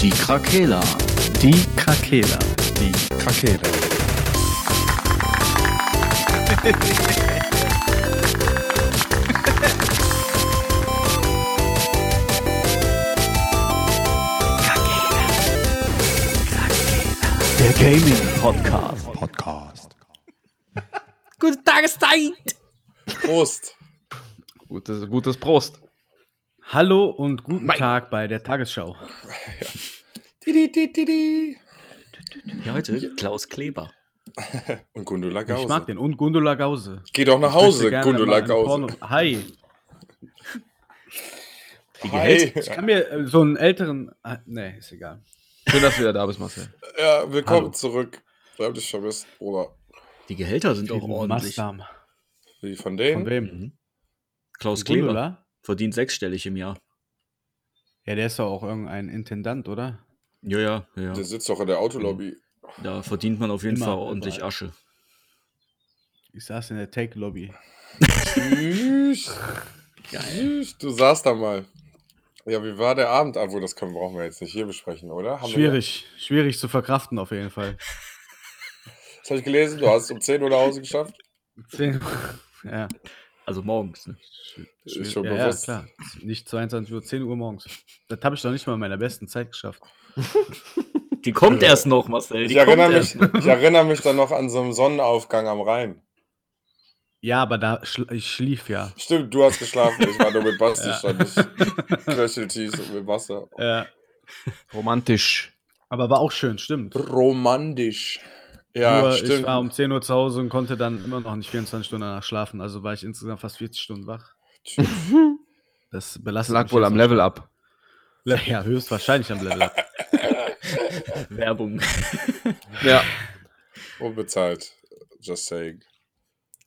Die Krakela. Die Krakela. Die Krakela. Der Gaming Podcast. Podcast. Gute Tageszeit. Prost. Gutes, gutes Prost. Hallo und guten Tag bei der Tagesschau. Didi, didi, didi. Ja, heute Klaus Kleber. Und Gundula Ich Gause. mag den. Und Gundula Gause. Geh doch nach Ich Hause, Gundula Gause. Porno- Hi. Hi. Ich kann mir äh, so einen älteren. Ah, nee, ist egal. Schön, dass du wieder da bist, Marcel. Ja, willkommen Hallo. zurück. Haben dich vermisst, Bruder. Die Gehälter sind auch ordentlich. Mastam. Wie von Von denen? wem? Mhm. Klaus Kleber Gundula? Verdient sechsstellig im Jahr. Ja, der ist doch auch irgendein Intendant, oder? Ja, ja, ja. Der sitzt doch in der Autolobby. Da verdient man auf jeden Immer, Fall ordentlich überall. Asche. Ich saß in der Take-Lobby. Tschüss. Tschüss. Du saßt da mal. Ja, wie war der Abend? Obwohl, das können, brauchen wir jetzt nicht hier besprechen, oder? Haben wir- Schwierig. Schwierig zu verkraften, auf jeden Fall. Das habe ich gelesen. Du hast es um 10 Uhr nach Hause geschafft. Zehn- ja, Also morgens. Ne? Ist schon ja, ja, bewusst. klar. Nicht 22 Uhr, 10 Uhr morgens. Das habe ich doch nicht mal in meiner besten Zeit geschafft. Die kommt erst noch, Marcel. Die ich, erinnere mich, erst. ich erinnere mich dann noch an so einen Sonnenaufgang am Rhein. Ja, aber da schl ich schlief ja. Stimmt, du hast geschlafen. Ich war nur mit Basti, Ja. stand ich Knöcheltief mit Wasser. Ja. Romantisch. Aber war auch schön, stimmt. Romantisch. Ja, Nur stimmt. ich war um 10 Uhr zu Hause und konnte dann immer noch nicht 24 Stunden danach schlafen. Also war ich insgesamt fast 40 Stunden wach. Das Das belastet lag mich wohl am Level up. Ja, höchstwahrscheinlich am Level. up. Werbung. Ja. Unbezahlt. Just saying.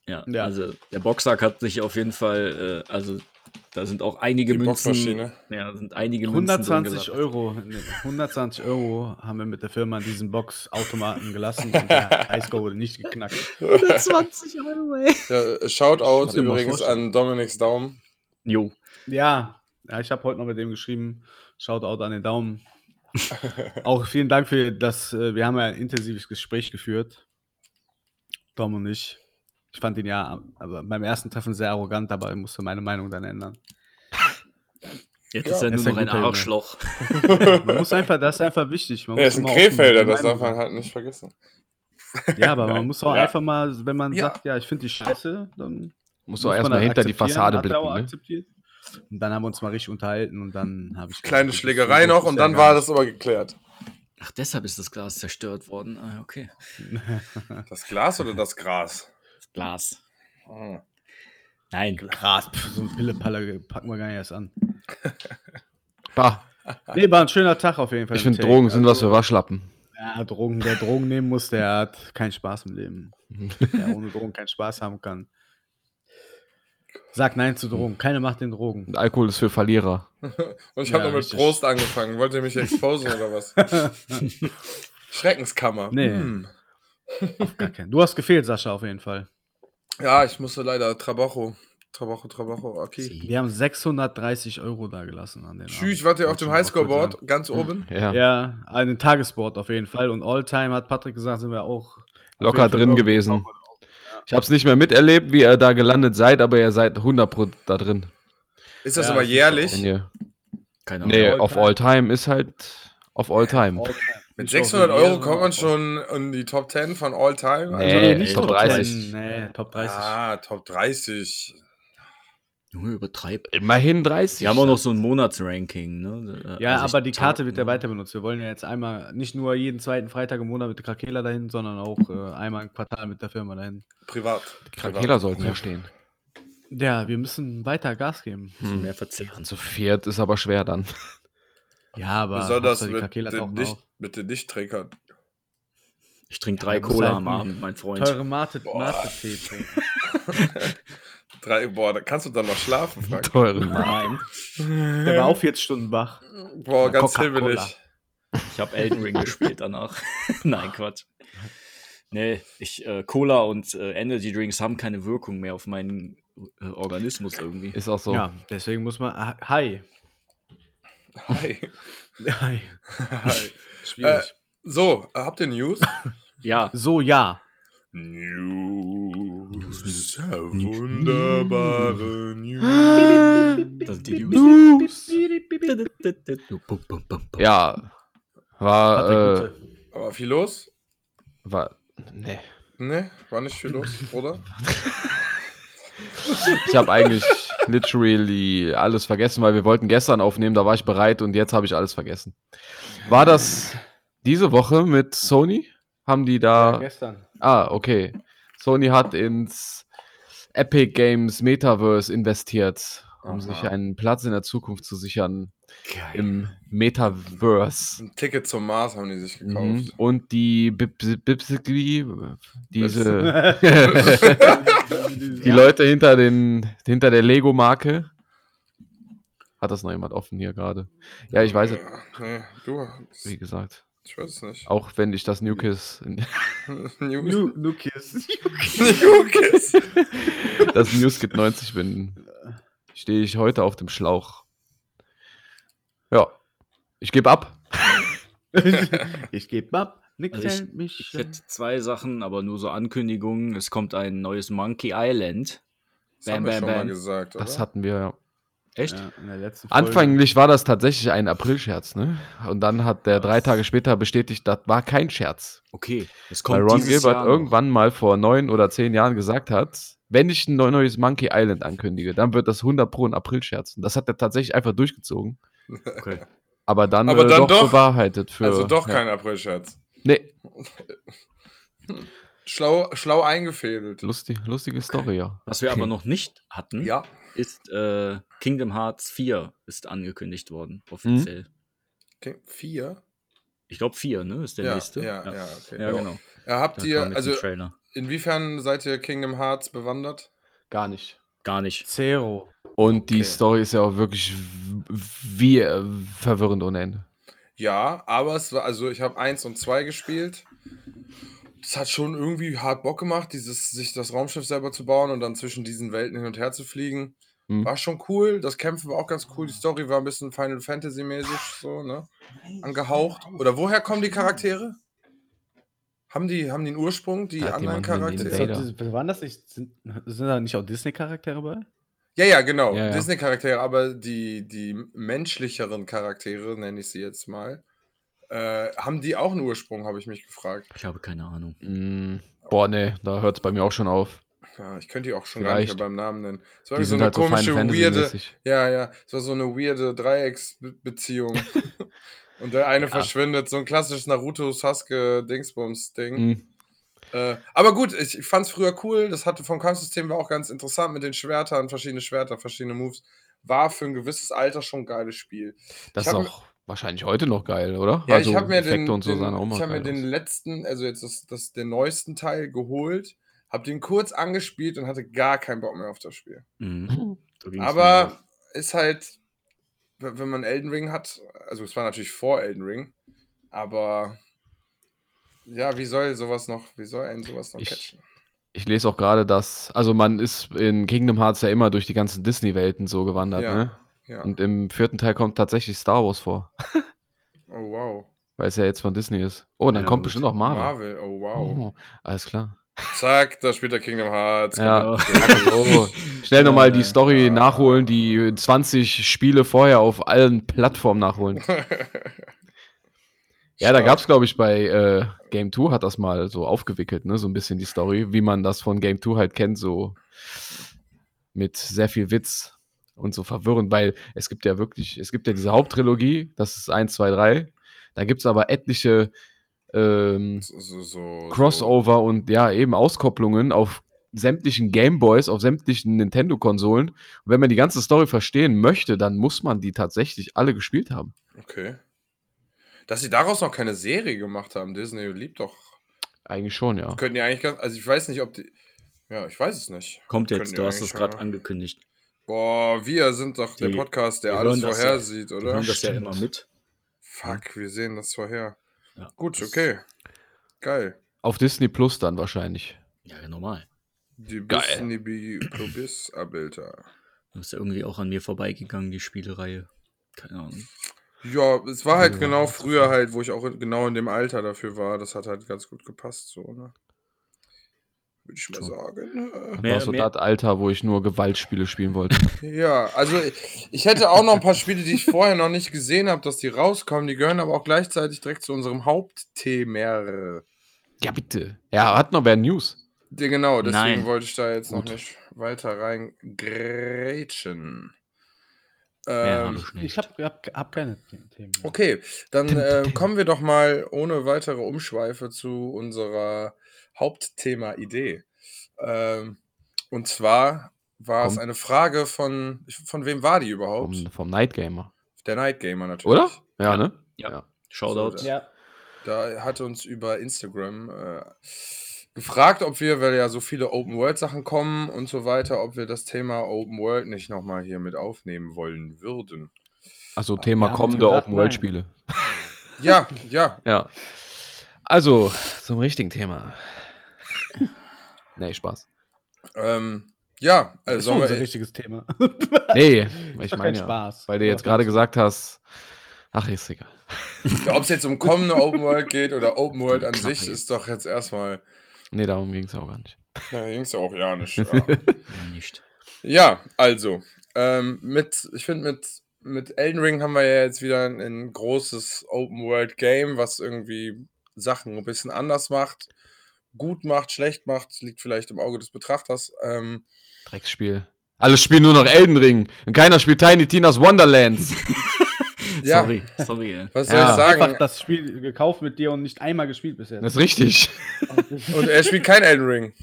Ja, Ja. also der Boxsack hat sich auf jeden Fall, äh, also da sind auch einige Die Münzen. Ja, sind einige Münzen drin 120 gelandet. Euro, nee, 120 Euro haben wir mit der Firma in diesen Boxautomaten gelassen und der Highscore wurde nicht geknackt. 120 Euro, ey. Ja, Shoutout übrigens an Dominik's Daumen. Jo. Ja, ja ich habe heute noch mit dem geschrieben. Shoutout an den Daumen. Auch vielen Dank für das. äh, Wir haben ja ein intensives Gespräch geführt. Dom und ich. Ich fand ihn ja aber beim ersten Treffen sehr arrogant, aber ich musste meine Meinung dann ändern. Jetzt Ja, ist er ist nur ein noch ein. Arschloch. Man muss einfach, das ist einfach wichtig. Man Er ist ein Krefelder, der das darf man halt nicht vergessen. Ja, aber man muss auch Ja. einfach mal, wenn man Ja. sagt, ja, ich finde die scheiße, dann muss man erstmal hinter die Fassade auch blicken. Ne? Und dann haben wir uns mal richtig unterhalten und dann habe ich. Kleine gesagt, Schlägerei ist- noch und ist dann war das aber geklärt. Ach, deshalb ist das Glas zerstört worden. Ah, okay. Das Glas oder das Gras? Glas. Ah. Nein. Gras, pf, so ein Pillepalle packen wir gar nicht erst an. Bah, Nee, war ein schöner Tag auf jeden Fall. ich finde. Drogen sind was Also, für Waschlappen. Ja, Drogen, wer Drogen nehmen muss, der hat keinen Spaß im Leben. Wer ohne Drogen keinen Spaß haben kann. Sag Nein zu Drogen. Keine macht den Drogen. Und Alkohol ist für Verlierer. Und ich habe Ja, noch mit richtig. Prost angefangen. Wollt ihr mich exposen oder was? Schreckenskammer. Nee. Hm. Gar keinen. Du hast gefehlt, Sascha, auf jeden Fall. Ja, ich musste leider Trabajo. Trabajo, Trabajo, okay. Wir haben 630 Euro da gelassen an den Tschüss, wart ihr auf dem Highscore-Board? Ganz oben? Ja. Ja, einen Tagesboard auf jeden Fall. Und Alltime hat Patrick gesagt, sind wir auch Locker drin gewesen. Ich habe es nicht mehr miterlebt, wie ihr da gelandet seid, aber ihr seid 100 Pro da drin. Ist das Ja, aber jährlich? Keine Ahnung. nee, All auf time. All Time ist halt auf All Time. Alltime. Mit Ist auch 600 so Euro kommt man schon in die Top 10 von All Time? Nee, Also Äh, nicht Top Top 30. 30. Nee, Top 30. Ah, Top 30. Junge, übertreib. Immerhin 30. Die haben auch noch so ein Monatsranking, ne? Ja, Also aber die Karte wird ja weiter benutzt. Wir wollen ja jetzt einmal nicht nur jeden zweiten Freitag im Monat mit der Krakela dahin, sondern auch äh, einmal im Quartal mit der Firma dahin. Privat. Krakela sollten ja stehen. Ja, wir müssen weiter Gas geben. Bisschen mehr verzehren. Zu viert ist aber schwer dann. Ja, aber die mit den, tauchen nicht, auf. mit den Nichttrinkern? Ich trinke drei muss Cola halt am Abend, mein Freund. Teure Mate. Mate-Tee trinken. Drei, boah, da kannst du dann noch schlafen, Frank. Teure. Nein. Der war auch 40 Stunden wach. Boah, Ja, ganz hibbelig. Ich habe Elden Ring gespielt danach. Nein, Quatsch. Nee, ich, äh, Cola und äh, Energy Drinks haben keine Wirkung mehr auf meinen äh, Organismus irgendwie. Ist auch so. Ja, deswegen muss man. ah, Hi. Hi. Hi. Hi. Schwierig. So, äh, habt ihr News? Ja, so, ja. News. Wunderbare News. das sind die News. Ja, war, äh. Aber viel los? war, ne. Ne, war nicht viel los, oder? Ich habe eigentlich literally alles vergessen, weil wir wollten gestern aufnehmen, da war ich bereit und jetzt habe ich alles vergessen. War das diese Woche mit Sony? Haben die Ja, da. gestern. Ah, okay. Sony hat ins Epic Games Metaverse investiert, um Aha. sich einen Platz in der Zukunft zu sichern im Metaverse. Ein Ticket zum Mars haben die sich Mhm. gekauft. Und die Bip- Bipsy, diese die Leute hinter den hinter der Lego Marke. Hat das noch jemand offen hier gerade? Ja, ich weiß es, Nee, du, wie gesagt. ich weiß es nicht. Auch wenn ich das New Kiss, nu Kiss. Newkiss. das Newskit 90 bin, stehe ich heute auf dem Schlauch. Ja, ich gebe ab. ich gebe ab. Nick Also ich- hält mich. Ich hätte zwei Sachen, aber nur so Ankündigungen. Es kommt ein neues Monkey Island. Das haben Bam, wir bam, schon mal bam. gesagt, oder? Das hatten wir ja. Echt? ja, in der letzten Folge. Anfänglich war das tatsächlich ein Aprilscherz, ne? Und dann hat der drei Tage später bestätigt, das war kein Scherz. Okay. Es Weil kommt Ron dieses Gilbert Jahr noch. irgendwann mal vor neun oder zehn Jahren gesagt hat, wenn ich ein neu- neues Monkey Island ankündige, dann wird das 100 pro ein Aprilscherz. Und das hat er tatsächlich einfach durchgezogen. Okay. Aber dann, Aber äh, dann doch, doch. bewahrheitet für. also doch ja. kein Aprilscherz. Nee, Schlau, schlau eingefädelt. lustig, lustige Story, ja. Was wir aber noch nicht hatten, Ja. ist äh, Kingdom Hearts 4 ist angekündigt worden, offiziell. Okay. Vier? Ich glaube 4, ne? Ist der Ja, nächste. ja, ja, okay. Ja, genau. Ja, habt Da ihr, also inwiefern seid ihr Kingdom Hearts bewandert? Gar nicht. Gar nicht. Zero. Und die Okay. Story ist ja auch wirklich wie verwirrend ohne Ende. Ja, aber es war, also ich habe eins und zwei gespielt. Das hat schon irgendwie hart Bock gemacht, dieses, sich das Raumschiff selber zu bauen und dann zwischen diesen Welten hin und her zu fliegen. Mhm. War schon cool. Das Kämpfen war auch ganz cool. Die Story war ein bisschen Final Fantasy-mäßig, so, ne? Angehaucht. Oder woher kommen die Charaktere? Haben die, haben die einen Ursprung, die Hat anderen Charaktere? Waren das nicht? Sind, sind da nicht auch Disney-Charaktere bei? Ja, ja, genau. Ja, ja. Disney-Charaktere, aber die, die menschlicheren Charaktere, nenne ich sie jetzt mal, äh, haben die auch einen Ursprung, habe ich mich gefragt. Ich habe keine Ahnung. Mm, boah, nee, da hört es bei mir auch schon auf. Ja, ich könnte die auch schon gar nicht Vielleicht. mehr beim Namen nennen. Es war Die so sind eine halt so komische, Fantasy weirde, ja, ja, es war so eine weirde Dreiecksbeziehung. Und der eine verschwindet, so ein klassisches Naruto-Sasuke-Dingsbums-Ding. Mm, Äh, aber gut, ich, ich fand es früher cool. Das hatte vom Kampfsystem war auch ganz interessant mit den Schwertern, verschiedene Schwerter, verschiedene Moves. War für ein gewisses Alter schon ein geiles Spiel. Das Ich ist auch wahrscheinlich heute noch geil, oder? Ja, also ich habe mir Effekte den, und so den, ich hab mir den letzten, also jetzt das, das, den neuesten Teil geholt, habe den kurz angespielt und hatte gar keinen Bock mehr auf das Spiel. Mhm. Aber ist halt, wenn man Elden Ring hat, also es war natürlich vor Elden Ring, aber ja, wie soll sowas noch, wie soll einen sowas noch Ich- catchen? Ich lese auch gerade, dass, also man ist in Kingdom Hearts ja immer durch die ganzen Disney-Welten so gewandert, Ja. ne? Ja. Und im vierten Teil kommt tatsächlich Star Wars vor, Oh wow. weil es ja jetzt von Disney ist. Oh, dann Ja, kommt bestimmt auch Marvel. Marvel, oh wow. Oh, alles klar. Zack, da spielt der Kingdom Hearts. Ja, Genau. so. Schnell nochmal die Ja. Story nachholen, die 20 Spiele vorher auf allen Plattformen nachholen. Ja, da gab es, glaube ich, bei äh, Game 2 hat das mal so aufgewickelt, ne? So ein bisschen die Story, wie man das von Game 2 halt kennt, so mit sehr viel Witz und so verwirrend, weil es gibt ja wirklich, es gibt ja diese Haupttrilogie, das ist 1, 2, 3. Da gibt es aber etliche ähm, So, so, so, Crossover und ja, eben Auskopplungen auf sämtlichen Gameboys, auf sämtlichen Nintendo-Konsolen. Und wenn man die ganze Story verstehen möchte, dann muss man die tatsächlich alle gespielt haben. Okay. Dass sie daraus noch keine Serie gemacht haben, Disney liebt doch. Eigentlich schon, ja. Könnten die eigentlich ganz, also ich weiß nicht, ob die. Ja, ich weiß es nicht. Kommt Können jetzt, du hast es gerade angekündigt. Boah, wir sind doch der Die- Podcast, der alles das ja- vorhersieht, Wir oder? hören das ja immer mit. Fuck, wir sehen das vorher. Ja, Gut, das- okay. Geil. Auf Disney Plus dann wahrscheinlich. Ja, normal. Die Geil. Disney Probis Abilder. Das ist ja irgendwie auch an mir vorbeigegangen, die Spielereihe. Keine Ahnung. Ja, es war halt Ja, genau früher halt, wo ich auch genau in dem Alter dafür war. Das hat halt ganz gut gepasst, so, ne? Würde ich mal True. sagen. Das Mehr- war so mehr- das Alter, wo ich nur Gewaltspiele spielen wollte. Ja, also ich, ich hätte auch noch ein paar Spiele, die ich vorher noch nicht gesehen habe, dass die rauskommen. Die gehören aber auch gleichzeitig direkt zu unserem Hauptthema. ja, bitte. Ja, hat noch wer News. Ja, genau, deswegen Nein. wollte ich da jetzt noch Gut. nicht weiter reingrätschen. Ähm, hab ich habe hab, hab keine Themen. mehr. okay, dann äh, kommen wir doch mal ohne weitere Umschweife zu unserer Hauptthema-Idee. Ähm, und zwar war es Komm. eine Frage von, von wem war die überhaupt? Vom, vom Night Gamer. Der Night Gamer natürlich. Oder? Ja, Ja. ne? Ja. Shoutout. So, Ja. Da hat uns über Instagram äh, gefragt, ob wir, weil ja so viele Open World Sachen kommen und so weiter, ob wir das Thema Open World nicht nochmal hier mit aufnehmen wollen würden. Also Thema uns kommende Open World Spiele. Ja, ja. Ja. Also, zum richtigen Thema. nee, Spaß. Ähm, ja, Das also ist sollen unser wir, richtiges Thema. Nee, ich meine ja, Spaß. weil du jetzt gerade gesagt hast, ach, ist egal. ob es jetzt um kommende Open World geht oder Open World an Knappe sich, ist doch jetzt erstmal. Nee, darum ging es auch gar nicht. Na, ging es ja auch ja nicht. Ja. Ja, nicht. Ja, also, ähm, mit, ich finde, mit, mit Elden Ring haben wir ja jetzt wieder ein, ein großes Open World Game, was irgendwie Sachen ein bisschen anders macht, gut macht, schlecht macht, liegt vielleicht im Auge des Betrachters. Ähm, Drecksspiel. Alle spielen nur noch Elden Ring. Und keiner spielt Tiny Tina's Wonderlands. ja, Sorry, sorry. ey. was soll Ja. ich sagen? Einfach das Spiel gekauft mit dir und nicht einmal gespielt bisher. Das ist richtig. Und er spielt kein Elden Ring.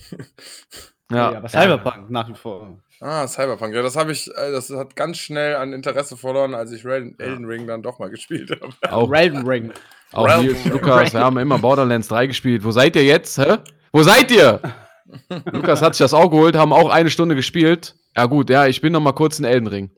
ja, Ja, aber Cyberpunk nach wie vor. Ah, Cyberpunk. Ja, das habe ich, äh, das hat ganz schnell an Interesse verloren, als ich Elden Ring dann doch mal gespielt habe. Auch, Elden Ring. auch Realm. Lukas, wir haben immer Borderlands 3 gespielt. Wo seid ihr jetzt? Hä? Wo seid ihr? Lukas hat sich das auch geholt, haben auch eine Stunde gespielt. Ja gut, ja, ich bin noch mal kurz in Elden Ring.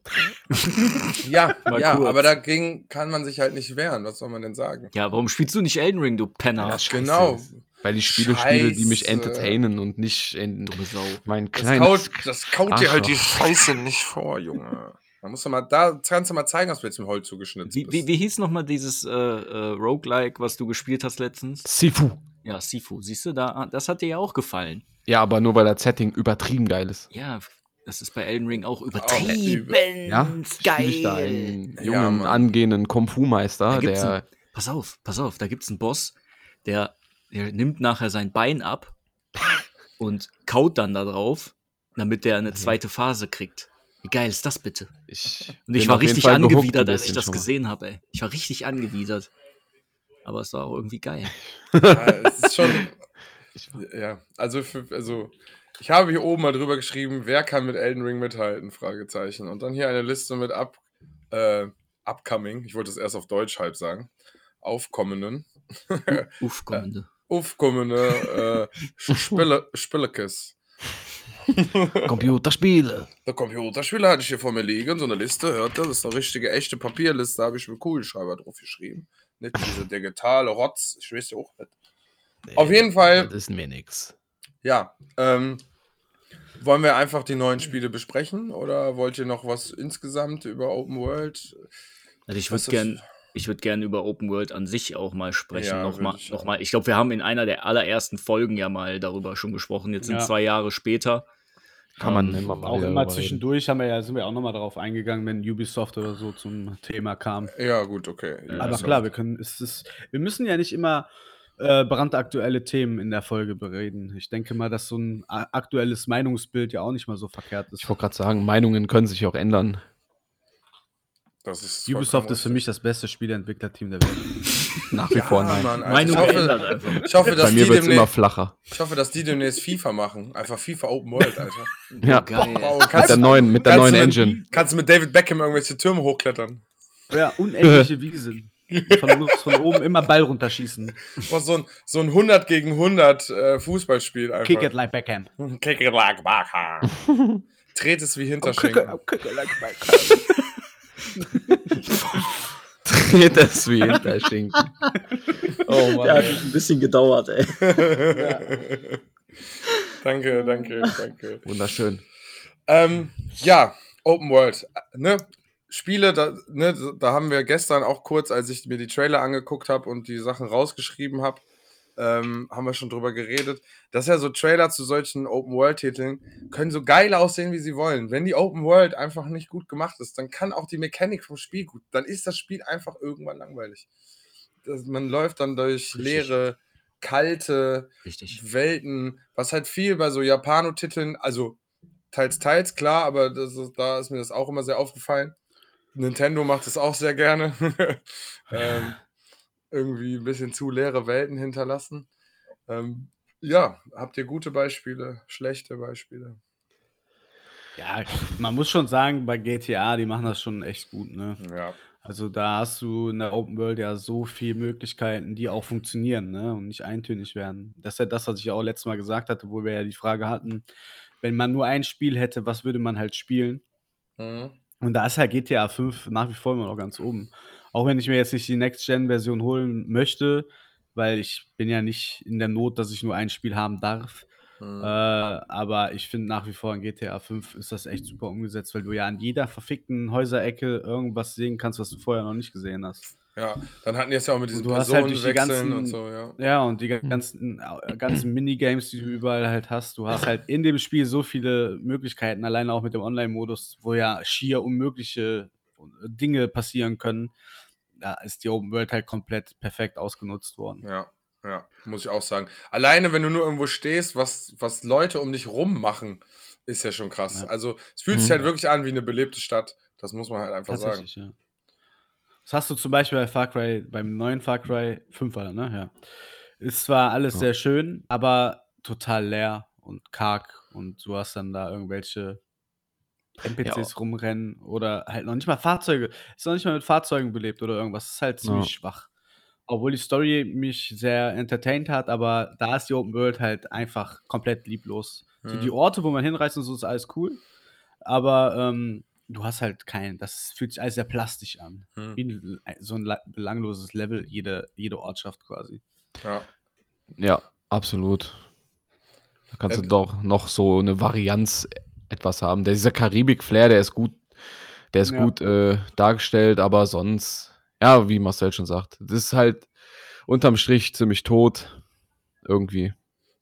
Ja, Mal ja, kurz. aber dagegen kann man sich halt nicht wehren. Was soll man denn sagen? Ja, warum spielst du nicht Elden Ring, du Penner? Genau. Weil ich Spiele spiele, die mich Scheiße. entertainen und nicht in Dumme Sau. mein Das kleines... kaut, das kaut dir halt die. Scheiße nicht vor, Junge. Da musst du mal, da kannst du mal zeigen, dass du jetzt mit Holz zugeschnitzt Wie, bist. wie, wie hieß nochmal dieses äh, äh, Roguelike, was du gespielt hast letztens? Sifu. Ja, Sifu. Siehst du, da, das hat dir ja auch gefallen. Ja, aber nur weil das Setting übertrieben geil ist. Ja, das ist bei Elden Ring auch übertrieben Ja, geil. Ich da einen Ja, jungen, Mann. angehenden Kung-Fu-Meister, der... einen, pass auf, pass auf, da gibt's einen Boss, der, der nimmt nachher sein Bein ab und kaut dann da drauf, damit der eine zweite Phase kriegt. Wie geil ist das bitte? Ich Und ich war richtig Fall angewidert, als ich das gesehen habe, ey. Ich war richtig angewidert. Aber es war auch irgendwie geil. Ja, es ist schon. Ja, also, für, also ich habe hier oben mal drüber geschrieben, wer kann mit Elden Ring mithalten? Fragezeichen. Und dann hier eine Liste mit up, äh, upcoming, ich wollte es erst auf Deutsch halb sagen, aufkommenden, Uff, kommende. aufkommende äh, Spiele, Spielekes. Computerspiele. Der Computerspieler hatte ich hier vor mir liegen, so eine Liste, hört ihr? Das ist eine richtige, echte Papierliste, habe ich mit Kugelschreiber drauf geschrieben. Nicht diese digitale Rotz, ich weiß ja auch nicht. Auf jeden Fall, Das ist mir nix. ja, ähm, wollen wir einfach die neuen Spiele besprechen oder wollt ihr noch was insgesamt über Open World? Also ich würde ist- gern, ich würde gern über Open World an sich auch mal sprechen. Ja, nochmal, ich noch auch. mal. Ich glaube, wir haben in einer der allerersten Folgen ja mal darüber schon gesprochen. Jetzt sind Ja. zwei Jahre später. Kann man Ähm, immer mal Auch immer zwischendurch haben wir ja, sind wir auch nochmal darauf eingegangen, wenn Ubisoft oder so zum Thema kam. Ja, gut, okay. Ja, Aber Ubisoft. klar, wir können, es ist, wir müssen ja nicht immer äh, brandaktuelle Themen in der Folge bereden. Ich denke mal, dass so ein a- aktuelles Meinungsbild ja auch nicht mal so verkehrt ist. Ich wollte gerade sagen, Meinungen können sich auch ändern. Das ist Ubisoft ist für mich das beste Spieleentwicklerteam der Welt. Nach wie vor nein. Mann, Meinung ich, hoffe, geändert einfach. ich, hoffe, dass Bei mir die wird es immer demnächst, flacher. ich hoffe, dass die demnächst FIFA machen. Einfach FIFA Open World, Alter. Ja, Geil. Wow, mit kannst, der neuen, mit der kannst neuen mit- Engine. kannst du mit David Beckham irgendwelche Türme hochklettern. Ja, unendliche Wiesen. Von, von oben immer Ball runterschießen. Was so ein, so ein 100 gegen 100 äh, Fußballspiel einfach. Kick it like Beckham. Kick it like Beckham. Dreht es wie Hinterschenkel. kick it like Beckham. Das wie Hinterschinken. Oh Mann. ey. ein bisschen gedauert, ey. danke, danke, danke. Wunderschön. Ähm, ja, Open World. äh, Ne? Spiele, da, ne, da haben wir gestern auch kurz, als ich mir die Trailer angeguckt habe und die Sachen rausgeschrieben habe, ähm, haben wir schon drüber geredet, dass ja so Trailer zu solchen Open-World-Titeln können so geil aussehen, wie sie wollen. Wenn die Open-World einfach nicht gut gemacht ist, dann kann auch die Mechanik vom Spiel gut, dann ist das Spiel einfach irgendwann langweilig. Das, man läuft dann durch Richtig. leere, kalte Richtig. Welten, was halt viel bei so Japano-Titeln, also teils, teils, klar, aber das ist, da ist mir das auch immer sehr aufgefallen. Nintendo macht es auch sehr gerne. ähm, irgendwie ein bisschen zu leere Welten hinterlassen. Ähm, ja, habt ihr gute Beispiele, schlechte Beispiele? Ja, man muss schon sagen, bei GTA, die machen das schon echt gut, ne? Ja. Also da hast du in der Open World ja so viele Möglichkeiten, die auch funktionieren, ne? Und nicht eintönig werden. Das ist ja das, was ich auch letztes Mal gesagt hatte, wo wir ja die Frage hatten, wenn man nur ein Spiel hätte, was würde man halt spielen? Mhm. Und da ist halt GTA 5 nach wie vor immer noch ganz oben. Auch wenn ich mir jetzt nicht die Next-Gen-Version holen möchte, weil ich bin ja nicht in der Not, dass ich nur ein Spiel haben darf. Mhm. Äh, aber ich finde nach wie vor in GTA 5 ist das echt super umgesetzt, weil du ja an jeder verfickten Häuserecke irgendwas sehen kannst, was du vorher noch nicht gesehen hast. Ja, dann hatten die es ja auch mit diesen du hast halt die Personenwechseln und ganzen- so, ja. Ja, und die ganzen, äh, ganzen Minigames, die du überall halt hast, du hast halt in dem Spiel so viele Möglichkeiten, alleine auch mit dem Online-Modus, wo ja schier unmögliche Dinge passieren können. Da ist die Open World halt komplett perfekt ausgenutzt worden. Ja, ja, muss ich auch sagen. Alleine, wenn du nur irgendwo stehst, was, was Leute um dich rum machen, ist ja schon krass. Ja. Also, es fühlt sich Mhm. halt wirklich an wie eine belebte Stadt. Das muss man halt einfach sagen. Ja. Das hast du zum Beispiel bei Far Cry, beim neuen Far Cry 5 war ne? Ja. Ist zwar alles Ja. sehr schön, aber total leer und karg und du hast dann da irgendwelche NPCs rumrennen oder halt noch nicht mal Fahrzeuge. Ist noch nicht mal mit Fahrzeugen belebt oder irgendwas. Ist halt ziemlich Ja. schwach. Obwohl die Story mich sehr entertained hat, aber da ist die Open World halt einfach komplett lieblos. Mhm. die Orte, wo man hinreist und so, ist alles cool. Aber ähm, du hast halt keinen. Das fühlt sich alles sehr plastisch an. Mhm. Wie ein, so ein la- belangloses Level, jede, jede Ortschaft quasi. Ja. Ja, absolut. Da kannst Äh, du doch noch so eine Varianz etwas haben. Der, dieser Karibik-Flair, der ist gut, der ist Ja. gut äh, dargestellt, aber sonst, ja, wie Marcel schon sagt, das ist halt unterm Strich ziemlich tot. Irgendwie.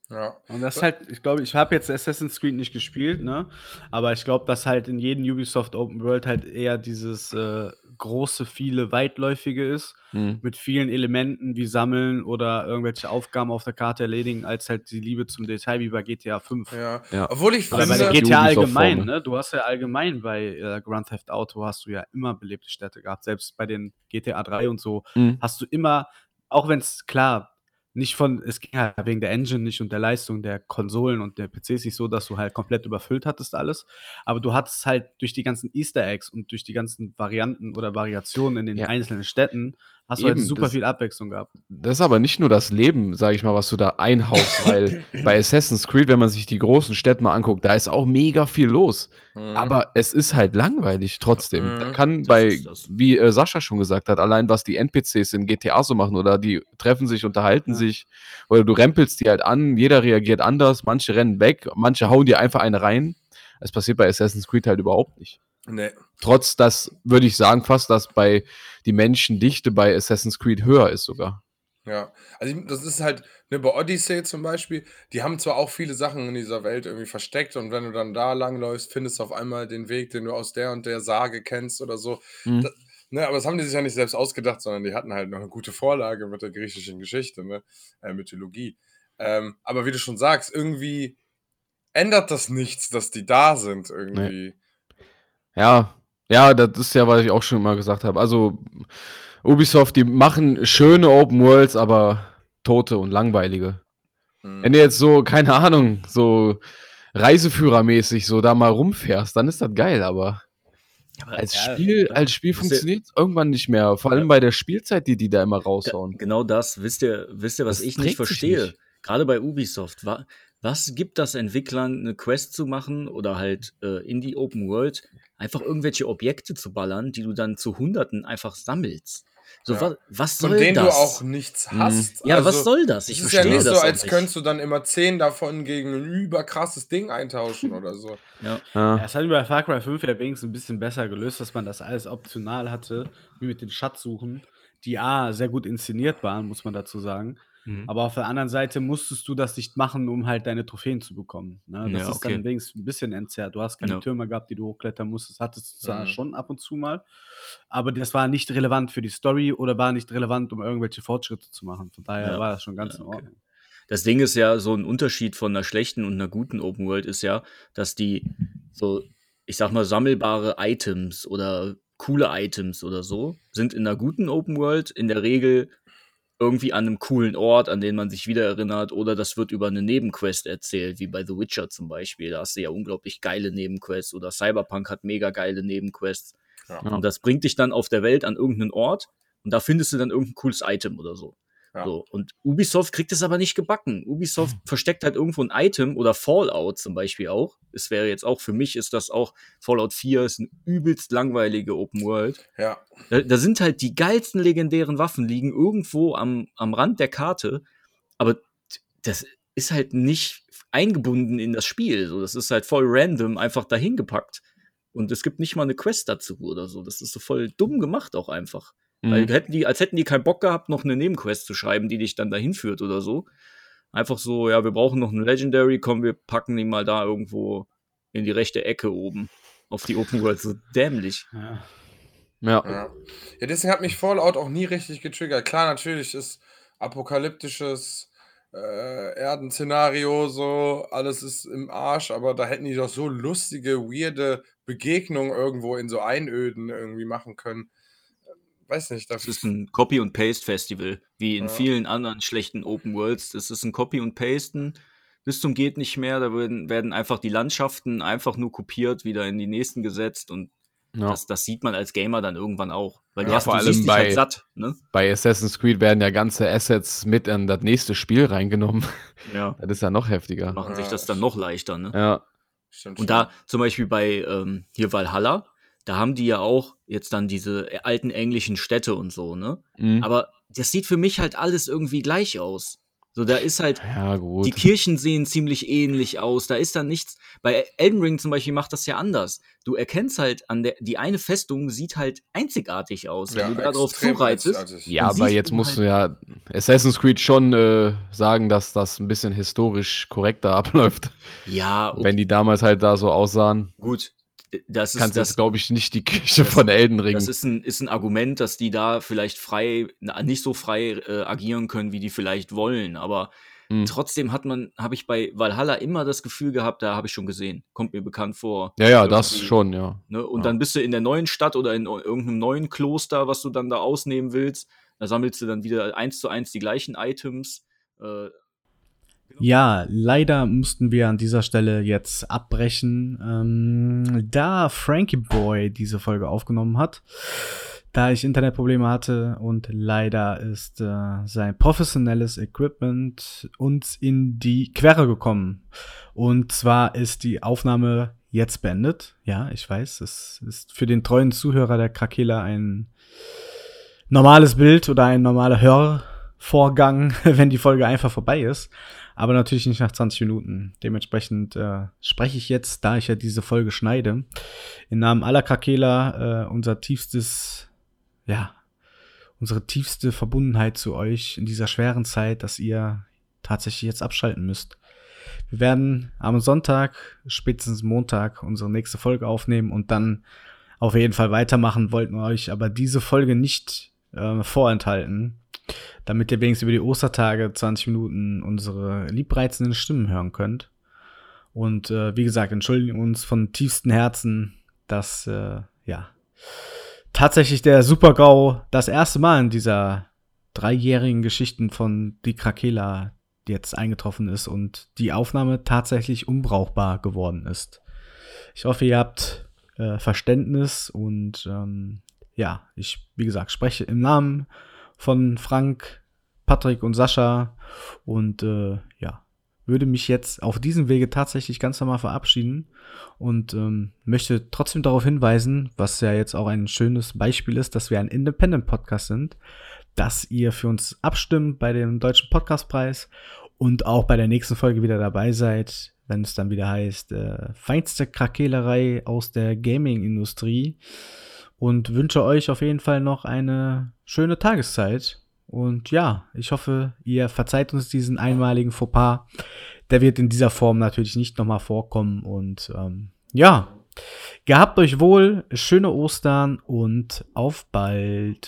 Ja. Und das ist halt, ich glaube, ich habe jetzt Assassin's Creed nicht gespielt, ne? Aber ich glaube, dass halt in jedem Ubisoft Open World halt eher dieses äh, große, viele, weitläufige ist, Hm. mit vielen Elementen wie Sammeln oder irgendwelche Aufgaben auf der Karte erledigen, als halt die Liebe zum Detail wie bei GTA 5. ja. Ja. Obwohl ich bei finde, ja GTA allgemein, ne? Du hast ja allgemein bei äh, Grand Theft Auto hast du ja immer belebte Städte gehabt. Selbst bei den GTA 3 und so Hm. hast du immer, auch wenn es klar nicht von, es ging halt wegen der Engine nicht und der Leistung der Konsolen und der PCs nicht so, dass du halt komplett überfüllt hattest alles. Aber du hattest halt durch die ganzen Easter Eggs und durch die ganzen Varianten oder Variationen in den Ja. einzelnen Städten hast du halt Eben, super das- viel Abwechslung gehabt. Das ist aber nicht nur das Leben, sage ich mal, was du da einhaust, weil bei Assassin's Creed, wenn man sich die großen Städte mal anguckt, da ist auch mega viel los. Mhm. Aber es ist halt langweilig trotzdem. Da Mhm, kann das bei, wie äh, Sascha schon gesagt hat, allein was die NPCs in GTA so machen oder die treffen sich, unterhalten Ja. sich oder du rempelst die halt an, jeder reagiert anders, manche rennen weg, manche hauen dir einfach eine rein. Das passiert bei Assassin's Creed halt überhaupt nicht. nee. Trotz, dass, würde ich sagen, fast, dass bei die Menschendichte bei Assassin's Creed höher ist sogar. Ja, also das ist halt, ne, bei Odyssey zum Beispiel, die haben zwar auch viele Sachen in dieser Welt irgendwie versteckt und wenn du dann da langläufst, findest du auf einmal den Weg, den du aus der und der Sage kennst oder so. Mhm. Da, ne, aber das haben die sich ja nicht selbst ausgedacht, sondern die hatten halt noch eine gute Vorlage mit der griechischen Geschichte, ne, äh, Mythologie. Ähm, aber wie du schon sagst, irgendwie ändert das nichts, dass die da sind irgendwie. Ja, ja, das ist ja, was ich auch schon immer gesagt habe. Also Ubisoft, die machen schöne Open Worlds, aber tote und langweilige. Hm. Wenn du jetzt so, keine Ahnung, so Reiseführermäßig so da mal rumfährst, dann ist das geil, aber Aber als Ja, Spiel, als Spiel funktioniert es irgendwann nicht mehr. Vor allem bei der Spielzeit, die die da immer raushauen. Genau das. Wisst ihr, wisst ihr was Das ich nicht verstehe? nicht. Gerade bei Ubisoft. Wa was gibt das Entwicklern, eine Quest zu machen oder halt äh, in die Open World einfach irgendwelche Objekte zu ballern, die du dann zu Hunderten einfach sammelst? So, Ja. was, was soll Von denen das? du auch nichts Mhm. hast. ja, was Also, soll das? Es Ich ist ja verstehe nicht das so, als nicht. könntest du dann immer zehn davon gegen ein überkrasses Ding eintauschen oder so. Ja. Ja, Ja. es hat bei Far Cry 5 ja wenigstens ein bisschen besser gelöst, dass man das alles optional hatte, wie mit den Schatzsuchen, die A, sehr gut inszeniert waren, muss man dazu sagen. Mhm. Aber auf der anderen Seite musstest du das nicht machen, um halt deine Trophäen zu bekommen. Ne? Das Ja, ist okay. dann wenigstens ein bisschen entzerrt. Du hast keine Ja. Türme gehabt, die du hochklettern musstest. Hattest du zwar Mhm. schon ab und zu mal, aber das war nicht relevant für die Story oder war nicht relevant, um irgendwelche Fortschritte zu machen. Von daher Ja. war das schon ganz Ja, in okay. Ordnung. Das Ding ist ja, so ein Unterschied von einer schlechten und einer guten Open World ist ja, dass die so, ich sag mal, sammelbare Items oder coole Items oder so sind in einer guten Open World in der Regel irgendwie an einem coolen Ort, an den man sich wieder erinnert, oder das wird über eine Nebenquest erzählt, wie bei The Witcher zum Beispiel. Da hast du ja unglaublich geile Nebenquests oder Cyberpunk hat mega geile Nebenquests. Ja. Und das bringt dich dann auf der Welt an irgendeinen Ort und da findest du dann irgendein cooles Item oder so. Ja. So, und Ubisoft kriegt es aber nicht gebacken. Ubisoft versteckt halt irgendwo ein Item oder Fallout zum Beispiel auch. Es wäre jetzt auch, für mich ist das auch, Fallout 4 ist eine übelst langweilige Open World. Ja. Da, da sind halt die geilsten legendären Waffen liegen irgendwo am, am Rand der Karte, aber das ist halt nicht eingebunden in das Spiel. So, das ist halt voll random einfach dahin gepackt. Und es gibt nicht mal eine Quest dazu oder so. Das ist so voll dumm gemacht auch einfach. Weil Mhm. hätten die, als hätten die keinen Bock gehabt, noch eine Nebenquest zu schreiben, die dich dann dahin führt oder so. Einfach so, ja, wir brauchen noch einen Legendary, komm, wir packen ihn mal da irgendwo in die rechte Ecke oben. Auf die Open World, so dämlich. Ja. Ja. Ja. ja, deswegen hat mich Fallout auch nie richtig getriggert. Klar, natürlich ist apokalyptisches äh, Erdenszenario so, alles ist im Arsch, aber da hätten die doch so lustige, weirde Begegnungen irgendwo in so Einöden irgendwie machen können. Weiß nicht, das ist ein Copy- und Paste-Festival, wie in Ja. vielen anderen schlechten Open Worlds. Das ist ein Copy- und Pasten bis zum geht nicht mehr. Da werden, werden einfach die Landschaften einfach nur kopiert, wieder in die nächsten gesetzt und ja. das, das sieht man als Gamer dann irgendwann auch. Weil du Ja, hast vor du allem halt bei- satt, ne? Bei Assassin's Creed werden ja ganze Assets mit in das nächste Spiel reingenommen. Ja. Das ist ja noch heftiger. Machen sich das dann noch leichter, ne? Ja. stimmt. Und da zum Beispiel bei ähm, hier Valhalla, da haben die ja auch jetzt dann diese äh, alten englischen Städte und so, ne? Mhm. Aber das sieht für mich halt alles irgendwie gleich aus. So, da ist halt, ja, gut. die Kirchen sehen ziemlich ähnlich aus. Da ist dann nichts. Bei Elden Ring zum Beispiel macht das ja anders. Du erkennst halt an der, die eine Festung sieht halt einzigartig aus. Wenn du darauf zureitest. Ja, aber jetzt du musst halt- du ja Assassin's Creed schon äh, sagen, dass das ein bisschen historisch korrekter abläuft. ja, okay, Wenn die damals halt da so aussahen, gut. Das ist kannst das, jetzt, glaube ich, nicht die Kirche das- von Elden Ring. Das ist ein, ist ein Argument, dass die da vielleicht frei, nicht so frei äh, agieren können, wie die vielleicht wollen. Aber Mhm. trotzdem hat man, habe ich bei Valhalla immer das Gefühl gehabt, da habe ich schon gesehen. Kommt mir bekannt vor. ja, ja, das schon, ja. Ne? Und Ja. dann bist du in der neuen Stadt oder in irgendeinem neuen Kloster, was du dann da ausnehmen willst. Da sammelst du dann wieder eins zu eins die gleichen Items. Äh, Ja, leider mussten wir an dieser Stelle jetzt abbrechen, ähm, da Frankie Boy diese Folge aufgenommen hat, da ich Internetprobleme hatte und leider ist äh, sein professionelles Equipment uns in die Quere gekommen. Und zwar ist die Aufnahme jetzt beendet. Ja, ich weiß, es ist für den treuen Zuhörer der Krakela ein normales Bild oder ein normaler Hörvorgang, wenn die Folge einfach vorbei ist. Aber natürlich nicht nach 20 Minuten. Dementsprechend äh, spreche ich jetzt, da ich ja diese Folge schneide, im Namen aller Krakela äh, unser tiefstes, ja, unsere tiefste Verbundenheit zu euch in dieser schweren Zeit, dass ihr tatsächlich jetzt abschalten müsst. Wir werden am Sonntag, spätestens Montag, unsere nächste Folge aufnehmen und dann auf jeden Fall weitermachen, wollten wir euch aber diese Folge nicht äh, vorenthalten, damit ihr wenigstens über die Ostertage 20 Minuten unsere liebreizenden Stimmen hören könnt. Und äh, wie gesagt, entschuldigen uns von tiefstem Herzen, dass äh, ja tatsächlich der Super-GAU das erste Mal in dieser dreijährigen Geschichten von Die Krakela jetzt eingetroffen ist und die Aufnahme tatsächlich unbrauchbar geworden ist. Ich hoffe, ihr habt äh, Verständnis und ähm, ja, ich, wie gesagt, spreche im Namen von Frank, Patrick und Sascha und äh, ja, würde mich jetzt auf diesem Wege tatsächlich ganz normal verabschieden und ähm, möchte trotzdem darauf hinweisen, was ja jetzt auch ein schönes Beispiel ist, dass wir ein Independent Podcast sind, dass ihr für uns abstimmt bei dem Deutschen Podcastpreis und auch bei der nächsten Folge wieder dabei seid, wenn es dann wieder heißt, äh, feinste Krakelerei aus der Gaming-Industrie. Und wünsche euch auf jeden Fall noch eine schöne Tageszeit. Und ja, ich hoffe, ihr verzeiht uns diesen einmaligen Fauxpas. Der wird in dieser Form natürlich nicht nochmal vorkommen. Und ähm, ja, gehabt euch wohl, schöne Ostern und auf bald.